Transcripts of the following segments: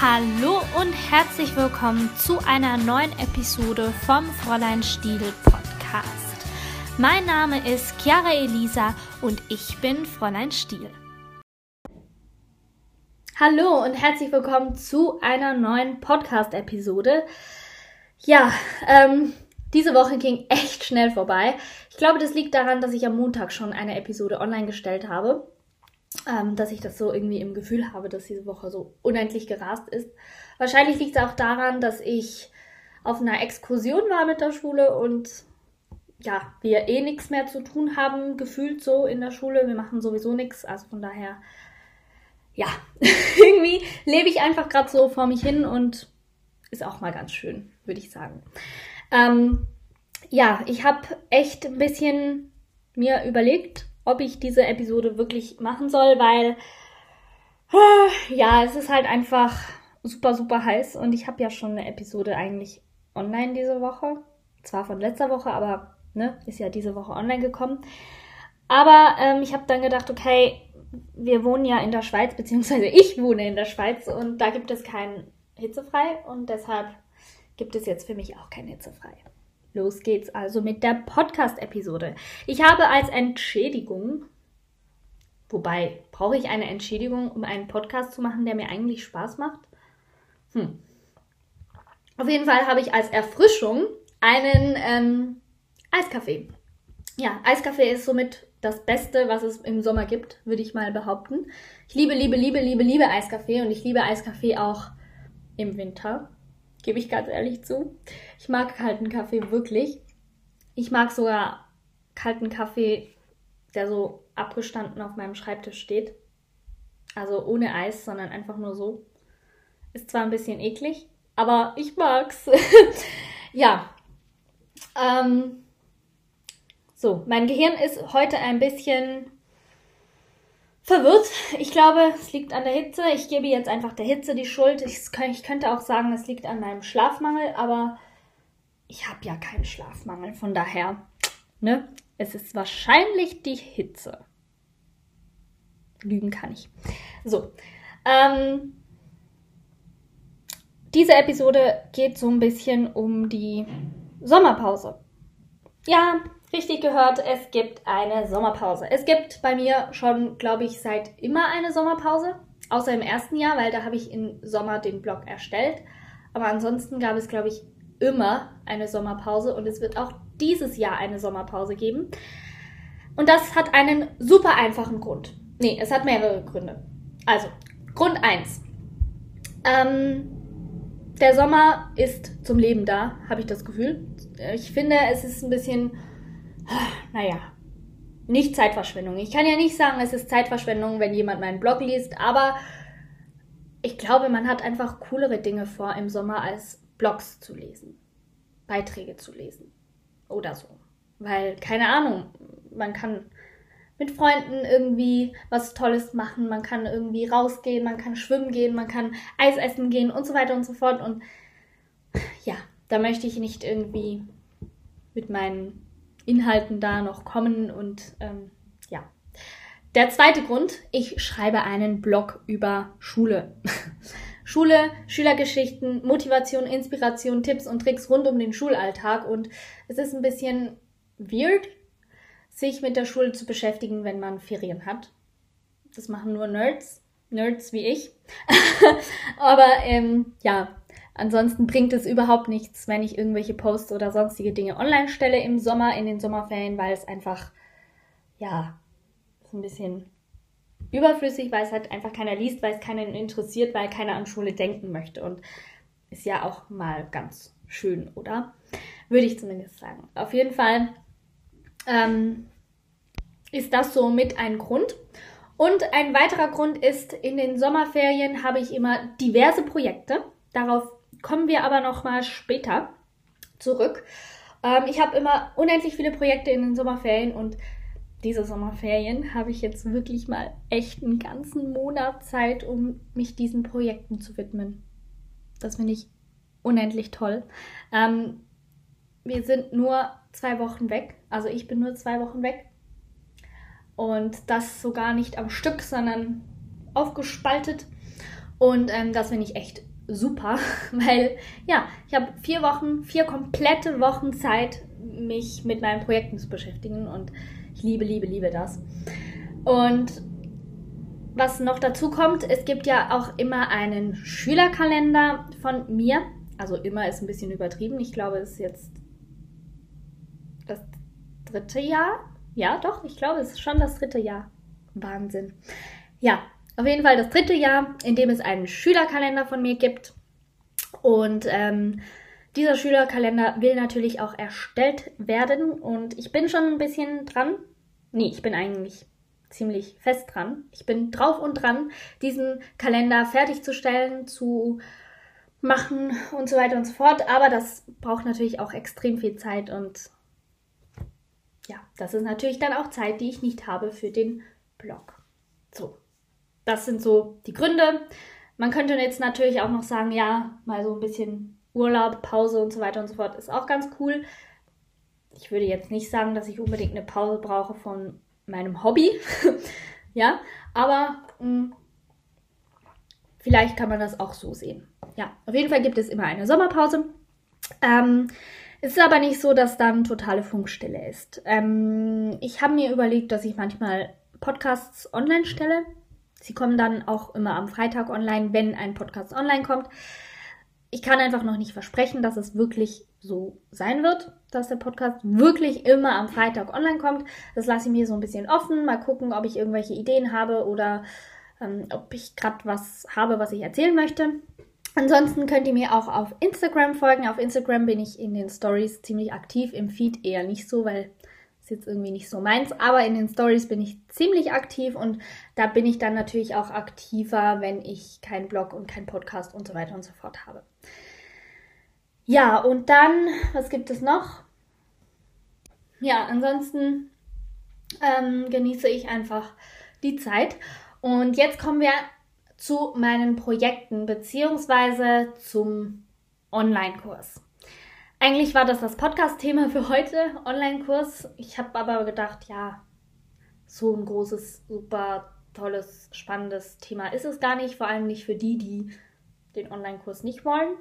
Hallo und herzlich willkommen zu einer neuen Episode vom Fräulein Stiel Podcast. Mein Name ist Chiara Elisa und ich bin Fräulein Stiel. Hallo und herzlich willkommen zu einer neuen Podcast-Episode. Ja, ähm, diese Woche ging echt schnell vorbei. Ich glaube, das liegt daran, dass ich am Montag schon eine Episode online gestellt habe ähm, dass ich das so irgendwie im Gefühl habe, dass diese Woche so unendlich gerast ist. Wahrscheinlich liegt es auch daran, dass ich auf einer Exkursion war mit der Schule und ja, wir eh nichts mehr zu tun haben, gefühlt so in der Schule. Wir machen sowieso nichts, also von daher, ja, irgendwie lebe ich einfach gerade so vor mich hin und ist auch mal ganz schön, würde ich sagen. Ähm, ja, ich habe echt ein bisschen mir überlegt, ob ich diese Episode wirklich machen soll, weil ja, es ist halt einfach super, super heiß und ich habe ja schon eine Episode eigentlich online diese Woche. Zwar von letzter Woche, aber ne, ist ja diese Woche online gekommen. Aber ähm, ich habe dann gedacht, okay, wir wohnen ja in der Schweiz, beziehungsweise ich wohne in der Schweiz und da gibt es kein Hitzefrei und deshalb gibt es jetzt für mich auch kein Hitzefrei. Los geht's also mit der Podcast-Episode. Ich habe als Entschädigung, wobei brauche ich eine Entschädigung, um einen Podcast zu machen, der mir eigentlich Spaß macht? Hm. Auf jeden Fall habe ich als Erfrischung einen ähm, Eiskaffee. Ja, Eiskaffee ist somit das Beste, was es im Sommer gibt, würde ich mal behaupten. Ich liebe, liebe, liebe, liebe, liebe Eiskaffee und ich liebe Eiskaffee auch im Winter gebe ich ganz ehrlich zu. Ich mag kalten Kaffee wirklich. Ich mag sogar kalten Kaffee, der so abgestanden auf meinem Schreibtisch steht. Also ohne Eis, sondern einfach nur so. Ist zwar ein bisschen eklig, aber ich mag's. ja. Ähm, so, mein Gehirn ist heute ein bisschen verwirrt. Ich glaube, es liegt an der Hitze. Ich gebe jetzt einfach der Hitze die Schuld. Ich, ich könnte auch sagen, es liegt an meinem Schlafmangel, aber ich habe ja keinen Schlafmangel. Von daher, ne? Es ist wahrscheinlich die Hitze. Lügen kann ich. So. Ähm, diese Episode geht so ein bisschen um die Sommerpause. Ja, Richtig gehört, es gibt eine Sommerpause. Es gibt bei mir schon, glaube ich, seit immer eine Sommerpause. Außer im ersten Jahr, weil da habe ich im Sommer den Blog erstellt. Aber ansonsten gab es, glaube ich, immer eine Sommerpause und es wird auch dieses Jahr eine Sommerpause geben. Und das hat einen super einfachen Grund. Nee, es hat mehrere Gründe. Also, Grund 1. Ähm, der Sommer ist zum Leben da, habe ich das Gefühl. Ich finde, es ist ein bisschen naja, nicht Zeitverschwendung. Ich kann ja nicht sagen, es ist Zeitverschwendung, wenn jemand meinen Blog liest, aber ich glaube, man hat einfach coolere Dinge vor im Sommer als Blogs zu lesen, Beiträge zu lesen oder so. Weil, keine Ahnung, man kann mit Freunden irgendwie was Tolles machen, man kann irgendwie rausgehen, man kann schwimmen gehen, man kann Eis essen gehen und so weiter und so fort. Und ja, da möchte ich nicht irgendwie mit meinen Inhalten da noch kommen und ähm, ja. Der zweite Grund, ich schreibe einen Blog über Schule. Schule, Schülergeschichten, Motivation, Inspiration, Tipps und Tricks rund um den Schulalltag und es ist ein bisschen weird, sich mit der Schule zu beschäftigen, wenn man Ferien hat. Das machen nur Nerds, Nerds wie ich. Aber ähm, ja, Ansonsten bringt es überhaupt nichts, wenn ich irgendwelche Posts oder sonstige Dinge online stelle im Sommer, in den Sommerferien, weil es einfach, ja, ist ein bisschen überflüssig, weil es halt einfach keiner liest, weil es keinen interessiert, weil keiner an Schule denken möchte. Und ist ja auch mal ganz schön, oder? Würde ich zumindest sagen. Auf jeden Fall ähm, ist das so mit ein Grund. Und ein weiterer Grund ist, in den Sommerferien habe ich immer diverse Projekte. Darauf kommen wir aber noch mal später zurück. Ähm, ich habe immer unendlich viele Projekte in den Sommerferien und diese Sommerferien habe ich jetzt wirklich mal echt einen ganzen Monat Zeit, um mich diesen Projekten zu widmen. Das finde ich unendlich toll. Ähm, wir sind nur zwei Wochen weg, also ich bin nur zwei Wochen weg. Und das sogar nicht am Stück, sondern aufgespaltet. Und ähm, das finde ich echt super, weil ja, ich habe vier Wochen, vier komplette Wochen Zeit, mich mit meinen Projekten zu beschäftigen und ich liebe, liebe, liebe das. Und was noch dazu kommt, es gibt ja auch immer einen Schülerkalender von mir. Also immer ist ein bisschen übertrieben. Ich glaube, es ist jetzt das dritte Jahr. Ja, doch, ich glaube, es ist schon das dritte Jahr. Wahnsinn. Ja, auf jeden Fall das dritte Jahr, in dem es einen Schülerkalender von mir gibt. Und ähm, dieser Schülerkalender will natürlich auch erstellt werden. Und ich bin schon ein bisschen dran. Nee, ich bin eigentlich ziemlich fest dran. Ich bin drauf und dran, diesen Kalender fertigzustellen, zu machen und so weiter und so fort. Aber das braucht natürlich auch extrem viel Zeit und ja, das ist natürlich dann auch Zeit, die ich nicht habe für den Blog. So, das sind so die Gründe. Man könnte jetzt natürlich auch noch sagen, ja, mal so ein bisschen Urlaub, Pause und so weiter und so fort ist auch ganz cool. Ich würde jetzt nicht sagen, dass ich unbedingt eine Pause brauche von meinem Hobby. ja, aber mh, hm, vielleicht kann man das auch so sehen. Ja, auf jeden Fall gibt es immer eine Sommerpause. Ähm, es ist aber nicht so, dass dann totale Funkstille ist. Ähm, ich habe mir überlegt, dass ich manchmal Podcasts online stelle. Sie kommen dann auch immer am Freitag online, wenn ein Podcast online kommt. Ich kann einfach noch nicht versprechen, dass es wirklich so sein wird, dass der Podcast wirklich immer am Freitag online kommt. Das lasse ich mir so ein bisschen offen. Mal gucken, ob ich irgendwelche Ideen habe oder ähm, ob ich gerade was habe, was ich erzählen möchte. Ansonsten könnt ihr mir auch auf Instagram folgen. Auf Instagram bin ich in den Stories ziemlich aktiv, im Feed eher nicht so, weil es jetzt irgendwie nicht so meins. Aber in den Stories bin ich ziemlich aktiv und da bin ich dann natürlich auch aktiver, wenn ich keinen Blog und keinen Podcast und so weiter und so fort habe. Ja, und dann, was gibt es noch? Ja, ansonsten ähm, genieße ich einfach die Zeit. Und jetzt kommen wir zu meinen Projekten beziehungsweise zum Online-Kurs. Eigentlich war das das Podcast-Thema für heute, Online-Kurs. Ich habe aber gedacht, ja, so ein großes, super tolles, spannendes Thema ist es gar nicht. Vor allem nicht für die, die den Online-Kurs nicht wollen.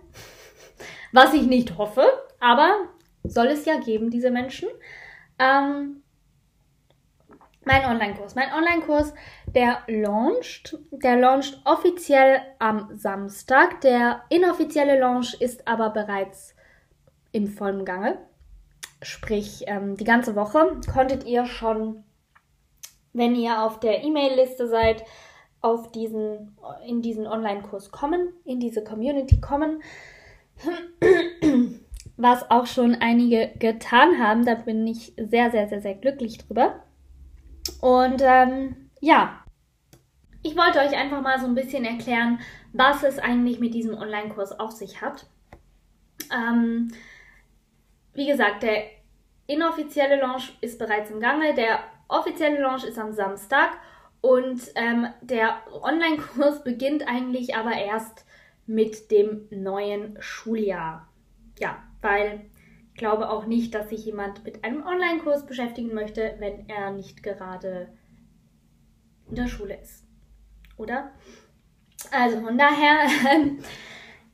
Was ich nicht hoffe, aber soll es ja geben, diese Menschen. Ähm, mein Online-Kurs. Mein Online-Kurs, der launcht. Der launcht offiziell am Samstag. Der inoffizielle Launch ist aber bereits im vollen Gange. Sprich, ähm, die ganze Woche konntet ihr schon, wenn ihr auf der E-Mail-Liste seid, auf diesen, in diesen Online-Kurs kommen, in diese Community kommen. Was auch schon einige getan haben, da bin ich sehr, sehr, sehr, sehr glücklich drüber. Und ähm, ja, ich wollte euch einfach mal so ein bisschen erklären, was es eigentlich mit diesem Online-Kurs auf sich hat. Ähm, wie gesagt, der inoffizielle Launch ist bereits im Gange, der offizielle Launch ist am Samstag und ähm, der Online-Kurs beginnt eigentlich aber erst mit dem neuen Schuljahr. Ja, weil ich glaube auch nicht, dass sich jemand mit einem Online-Kurs beschäftigen möchte, wenn er nicht gerade in der Schule ist. Oder? Also von daher ähm,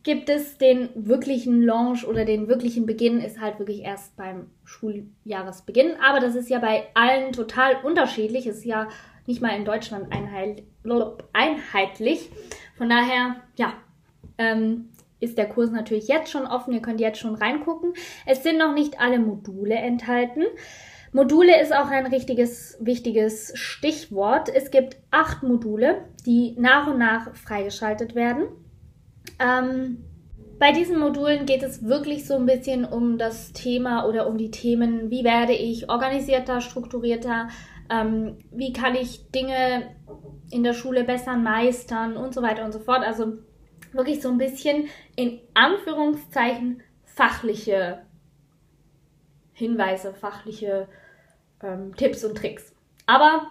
gibt es den wirklichen Launch oder den wirklichen Beginn ist halt wirklich erst beim Schuljahresbeginn. Aber das ist ja bei allen total unterschiedlich. Ist ja nicht mal in Deutschland einheitlich. Von daher, ja, ähm, ist der Kurs natürlich jetzt schon offen. Ihr könnt jetzt schon reingucken. Es sind noch nicht alle Module enthalten. Module ist auch ein richtiges, wichtiges Stichwort. Es gibt acht Module, die nach und nach freigeschaltet werden. Ähm, bei diesen Modulen geht es wirklich so ein bisschen um das Thema oder um die Themen, wie werde ich organisierter, strukturierter, ähm, wie kann ich Dinge in der Schule besser meistern und so weiter und so fort. Also wirklich so ein bisschen in Anführungszeichen fachliche Hinweise, fachliche ähm, Tipps und Tricks. Aber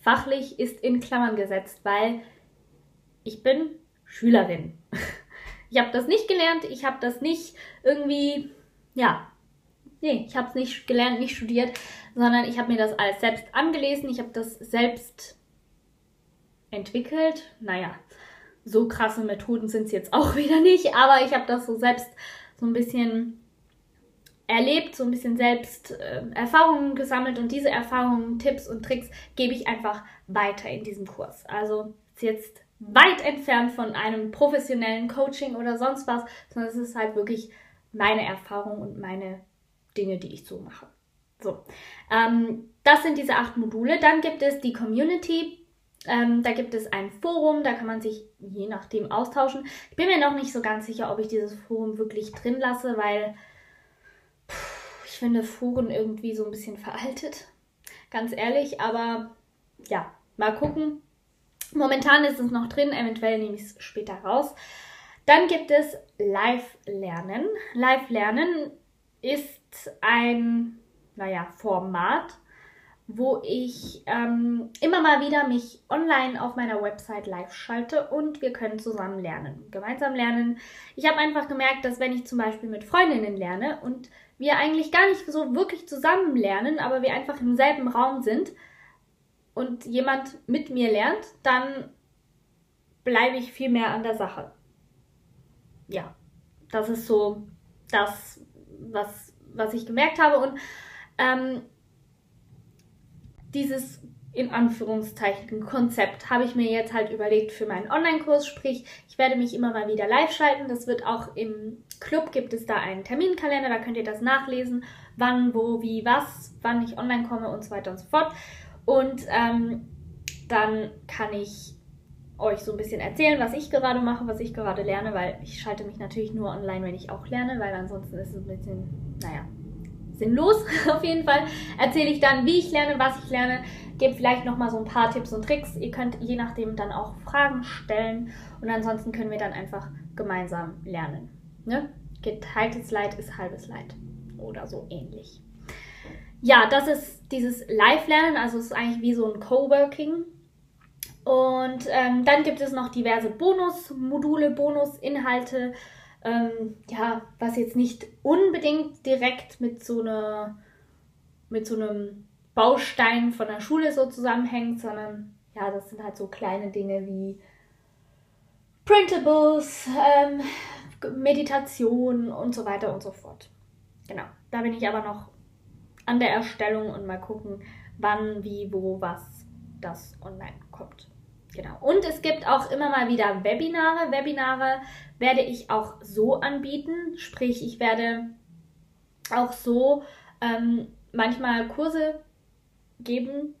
fachlich ist in Klammern gesetzt, weil ich bin Schülerin. Ich habe das nicht gelernt, ich habe das nicht irgendwie, ja, nee, ich habe es nicht gelernt, nicht studiert, sondern ich habe mir das alles selbst angelesen, ich habe das selbst entwickelt. Naja, so krasse Methoden sind es jetzt auch wieder nicht, aber ich habe das so selbst so ein bisschen erlebt, so ein bisschen selbst äh, Erfahrungen gesammelt und diese Erfahrungen, Tipps und Tricks gebe ich einfach weiter in diesem Kurs. Also jetzt weit entfernt von einem professionellen Coaching oder sonst was, sondern es ist halt wirklich meine Erfahrung und meine Dinge, die ich so mache. So, ähm, das sind diese acht Module. Dann gibt es die Community. Ähm, da gibt es ein Forum, da kann man sich je nachdem austauschen. Ich bin mir noch nicht so ganz sicher, ob ich dieses Forum wirklich drin lasse, weil ich finde Foren irgendwie so ein bisschen veraltet. Ganz ehrlich, aber ja, mal gucken. Momentan ist es noch drin, eventuell nehme ich es später raus. Dann gibt es Live-Lernen. Live-Lernen ist ein, naja, Format, wo ich ähm, immer mal wieder mich online auf meiner Website live schalte und wir können zusammen lernen, gemeinsam lernen. Ich habe einfach gemerkt, dass wenn ich zum Beispiel mit Freundinnen lerne und wir eigentlich gar nicht so wirklich zusammen lernen, aber wir einfach im selben Raum sind und jemand mit mir lernt, dann bleibe ich viel mehr an der Sache. Ja, das ist so das, was, was ich gemerkt habe. Und ähm, dieses in Anführungszeichen Konzept habe ich mir jetzt halt überlegt für meinen Online-Kurs. Sprich, ich werde mich immer mal wieder live schalten. Das wird auch im Club gibt es da einen Terminkalender, da könnt ihr das nachlesen, wann, wo, wie, was, wann ich online komme und so weiter und so fort. Und ähm, dann kann ich euch so ein bisschen erzählen, was ich gerade mache, was ich gerade lerne, weil ich schalte mich natürlich nur online, wenn ich auch lerne, weil ansonsten ist es ein bisschen, naja, sinnlos. Auf jeden Fall erzähle ich dann, wie ich lerne, was ich lerne, gebe vielleicht nochmal so ein paar Tipps und Tricks. Ihr könnt je nachdem dann auch Fragen stellen und ansonsten können wir dann einfach gemeinsam lernen. Ne? Geteiltes Leid ist halbes Leid oder so ähnlich. Ja, das ist dieses Live-Lernen, also es ist eigentlich wie so ein Coworking. Und ähm, dann gibt es noch diverse Bonus-Module, Bonus-Inhalte, ähm, ja, was jetzt nicht unbedingt direkt mit so einer, mit so einem Baustein von der Schule so zusammenhängt, sondern ja, das sind halt so kleine Dinge wie Printables, ähm, Meditation und so weiter und so fort. Genau, da bin ich aber noch an der Erstellung und mal gucken, wann, wie, wo, was das online kommt. Genau. Und es gibt auch immer mal wieder Webinare. Webinare werde ich auch so anbieten. Sprich, ich werde auch so ähm, manchmal Kurse geben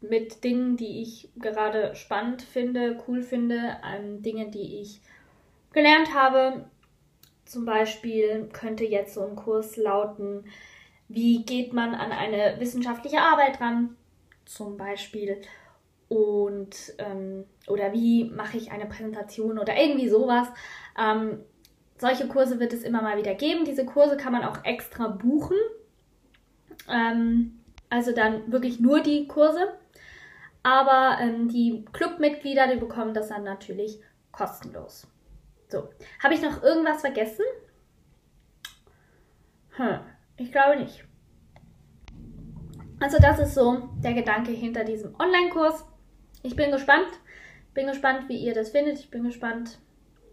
mit Dingen, die ich gerade spannend finde, cool finde, ähm, Dinge, die ich gelernt habe. Zum Beispiel könnte jetzt so ein Kurs lauten, wie geht man an eine wissenschaftliche Arbeit ran, zum Beispiel. Und ähm, oder wie mache ich eine Präsentation oder irgendwie sowas. Ähm, solche Kurse wird es immer mal wieder geben. Diese Kurse kann man auch extra buchen. Ähm, also dann wirklich nur die Kurse. Aber ähm, die Clubmitglieder, die bekommen das dann natürlich kostenlos. So, habe ich noch irgendwas vergessen? Hm, ich glaube nicht. Also das ist so der Gedanke hinter diesem Online-Kurs. Ich bin gespannt. Bin gespannt, wie ihr das findet. Ich bin gespannt,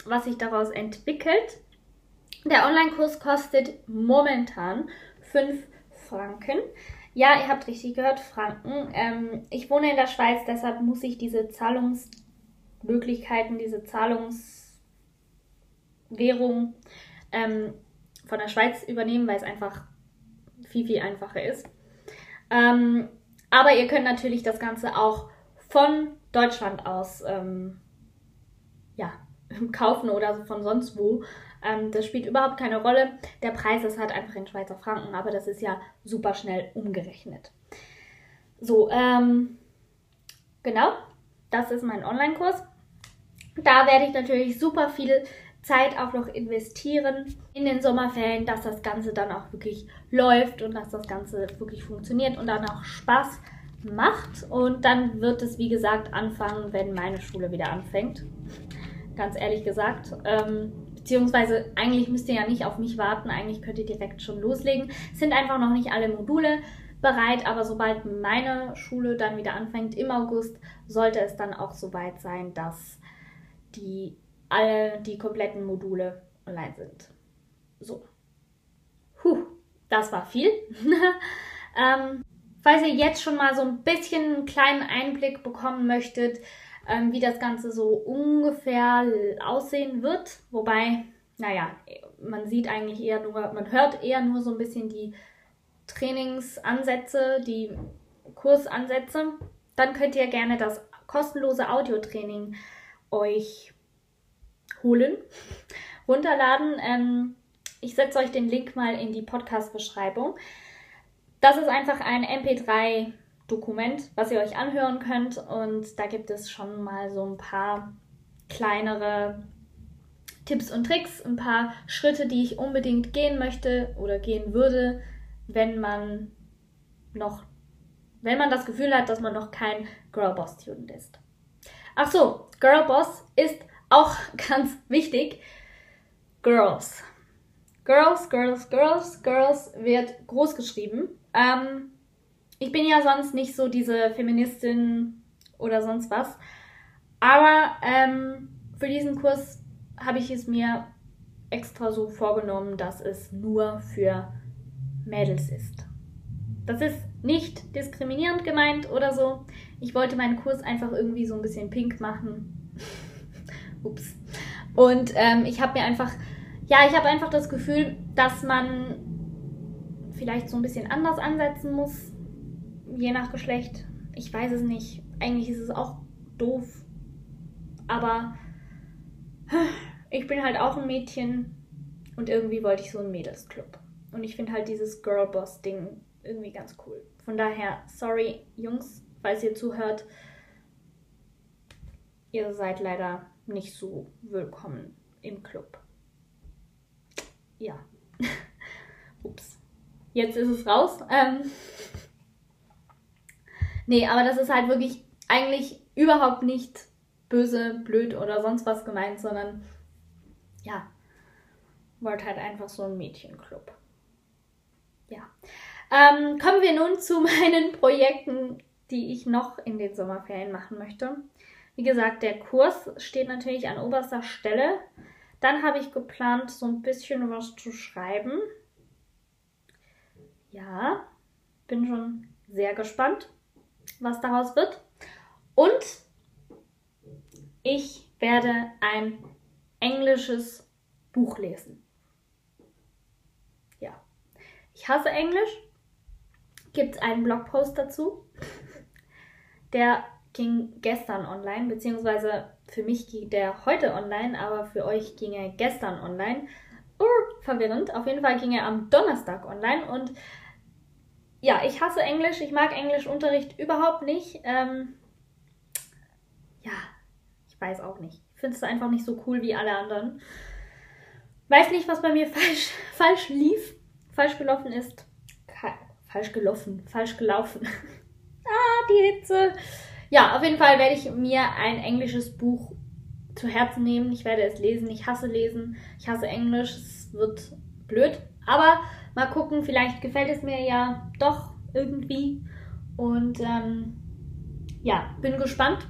was sich daraus entwickelt. Der Online-Kurs kostet momentan 5 Franken. Ja, ihr habt richtig gehört, Franken. Ähm, ich wohne in der Schweiz, deshalb muss ich diese Zahlungsmöglichkeiten, diese Zahlungswährung ähm, von der Schweiz übernehmen, weil es einfach viel, viel einfacher ist. Ähm, aber ihr könnt natürlich das Ganze auch von Deutschland aus ähm, ja, kaufen oder von sonst wo. Ähm, das spielt überhaupt keine Rolle. Der Preis ist halt einfach in Schweizer Franken, aber das ist ja super schnell umgerechnet. So, ähm, genau, das ist mein Online-Kurs. Da werde ich natürlich super viel Zeit auch noch investieren in den Sommerferien, dass das Ganze dann auch wirklich läuft und dass das Ganze wirklich funktioniert und dann auch Spaß macht. Und dann wird es, wie gesagt, anfangen, wenn meine Schule wieder anfängt. Ganz ehrlich gesagt. Ähm, beziehungsweise eigentlich müsst ihr ja nicht auf mich warten, eigentlich könnt ihr direkt schon loslegen. Es sind einfach noch nicht alle Module bereit, aber sobald meine Schule dann wieder anfängt im August, sollte es dann auch soweit sein, dass die alle die kompletten Module online sind. So. Puh, das war viel. ähm, falls ihr jetzt schon mal so ein bisschen einen kleinen Einblick bekommen möchtet, ähm, wie das Ganze so ungefähr aussehen wird, wobei, naja, man sieht eigentlich eher nur, man hört eher nur so ein bisschen die Trainingsansätze, die Kursansätze, dann könnt ihr gerne das kostenlose Audiotraining euch holen, runterladen. Ähm, ich setze euch den Link mal in die Podcast-Beschreibung. Das ist einfach ein MP3-Dokument, was ihr euch anhören könnt. Und da gibt es schon mal so ein paar kleinere Tipps und Tricks, ein paar Schritte, die ich unbedingt gehen möchte oder gehen würde, wenn man noch, wenn man das Gefühl hat, dass man noch kein Girlboss Student ist. Ach so, Girlboss ist auch ganz wichtig. Girls. Girls, Girls, Girls, Girls wird groß geschrieben. Ähm, ich bin ja sonst nicht so diese Feministin oder sonst was. Aber ähm, für diesen Kurs habe ich es mir extra so vorgenommen, dass es nur für Mädels ist. Das ist nicht diskriminierend gemeint oder so. Ich wollte meinen Kurs einfach irgendwie so ein bisschen pink machen. Ups. Und ähm, ich habe mir einfach, ja, ich habe einfach das Gefühl, dass man vielleicht so ein bisschen anders ansetzen muss, je nach Geschlecht. Ich weiß es nicht. Eigentlich ist es auch doof. Aber ich bin halt auch ein Mädchen und irgendwie wollte ich so einen Mädelsclub. Und ich finde halt dieses Girlboss-Ding irgendwie ganz cool. Von daher, sorry, Jungs, falls ihr zuhört, ihr seid leider nicht so willkommen im Club. Ja. Ups. Jetzt ist es raus. Ähm. Nee, aber das ist halt wirklich eigentlich überhaupt nicht böse, blöd oder sonst was gemeint, sondern ja, wollte halt einfach so ein Mädchenclub. Ja. Ähm, kommen wir nun zu meinen Projekten, die ich noch in den Sommerferien machen möchte. Wie gesagt, der Kurs steht natürlich an oberster Stelle. Dann habe ich geplant, so ein bisschen was zu schreiben. Ja, bin schon sehr gespannt, was daraus wird. Und ich werde ein englisches Buch lesen. Ja, ich hasse Englisch. Gibt es einen Blogpost dazu? Der ging gestern online, beziehungsweise für mich ging der heute online, aber für euch ging er gestern online. Uh, verwirrend. Auf jeden Fall ging er am Donnerstag online und ja, ich hasse Englisch. Ich mag Englischunterricht überhaupt nicht. Ähm, ja, ich weiß auch nicht. Ich finde es einfach nicht so cool wie alle anderen. Weiß nicht, was bei mir falsch, falsch lief, falsch gelaufen ist. Falsch gelaufen, falsch gelaufen. ah, die Hitze. Ja, auf jeden Fall werde ich mir ein englisches Buch zu Herzen nehmen. Ich werde es lesen. Ich hasse lesen. Ich hasse Englisch. Es wird blöd. Aber mal gucken, vielleicht gefällt es mir ja doch irgendwie. Und ähm, ja, bin gespannt.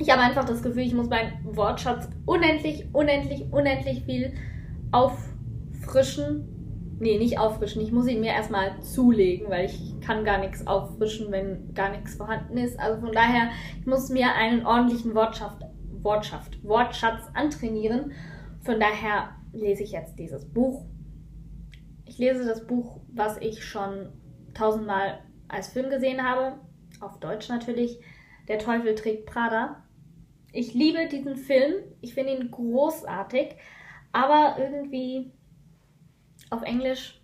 Ich habe einfach das Gefühl, ich muss meinen Wortschatz unendlich, unendlich, unendlich viel auffrischen. Nee, nicht auffrischen. Ich muss ihn mir erstmal zulegen, weil ich kann gar nichts auffrischen, wenn gar nichts vorhanden ist. Also von daher, ich muss mir einen ordentlichen Wortschatz, Wortschatz, Wortschatz antrainieren. Von daher lese ich jetzt dieses Buch. Ich lese das Buch, was ich schon tausendmal als Film gesehen habe, auf Deutsch natürlich. Der Teufel trägt Prada. Ich liebe diesen Film. Ich finde ihn großartig. Aber irgendwie auf Englisch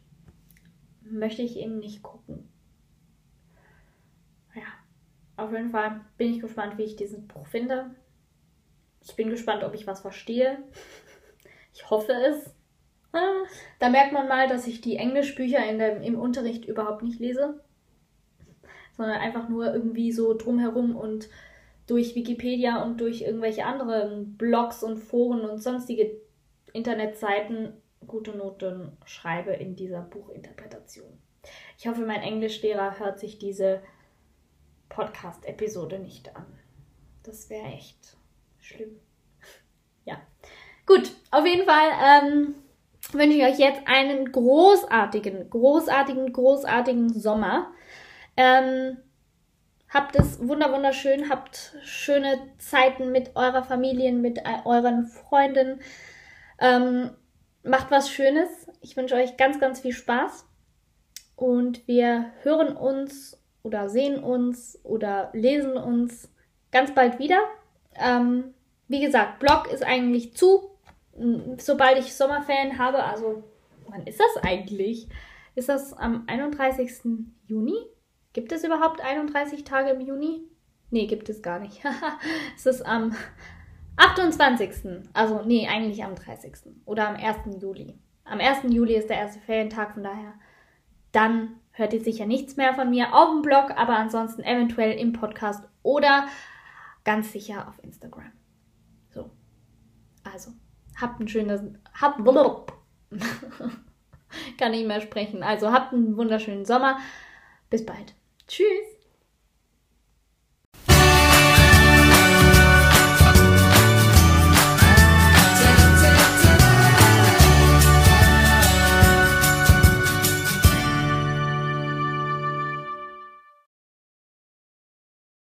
möchte ich ihn nicht gucken. Ja, auf jeden Fall bin ich gespannt, wie ich dieses Buch finde. Ich bin gespannt, ob ich was verstehe. Ich hoffe es. Da merkt man mal, dass ich die Englischbücher in der, im Unterricht überhaupt nicht lese, sondern einfach nur irgendwie so drumherum und durch Wikipedia und durch irgendwelche anderen Blogs und Foren und sonstige Internetseiten gute Noten schreibe in dieser Buchinterpretation. Ich hoffe, mein Englischlehrer hört sich diese Podcast-Episode nicht an. Das wäre echt schlimm. Gut, auf jeden Fall ähm, wünsche ich euch jetzt einen großartigen, großartigen, großartigen Sommer. Ähm, habt es wunder wunderschön, habt schöne Zeiten mit eurer Familie, mit euren Freunden. Ähm, macht was Schönes. Ich wünsche euch ganz, ganz viel Spaß. Und wir hören uns oder sehen uns oder lesen uns ganz bald wieder. Ähm, wie gesagt, Blog ist eigentlich zu, sobald ich Sommerferien habe. Also, wann ist das eigentlich? Ist das am 31. Juni? Gibt es überhaupt 31 Tage im Juni? Nee, gibt es gar nicht. es ist am 28. Also, nee, eigentlich am 30. Oder am 1. Juli. Am 1. Juli ist der erste Ferientag, von daher dann hört ihr sicher nichts mehr von mir auf dem Blog, aber ansonsten eventuell im Podcast oder ganz sicher auf Instagram. So. Also, habt ein schönes. Habt. Kann nicht mehr sprechen. Also, habt einen wunderschönen Sommer. Bis bald. Tschüss.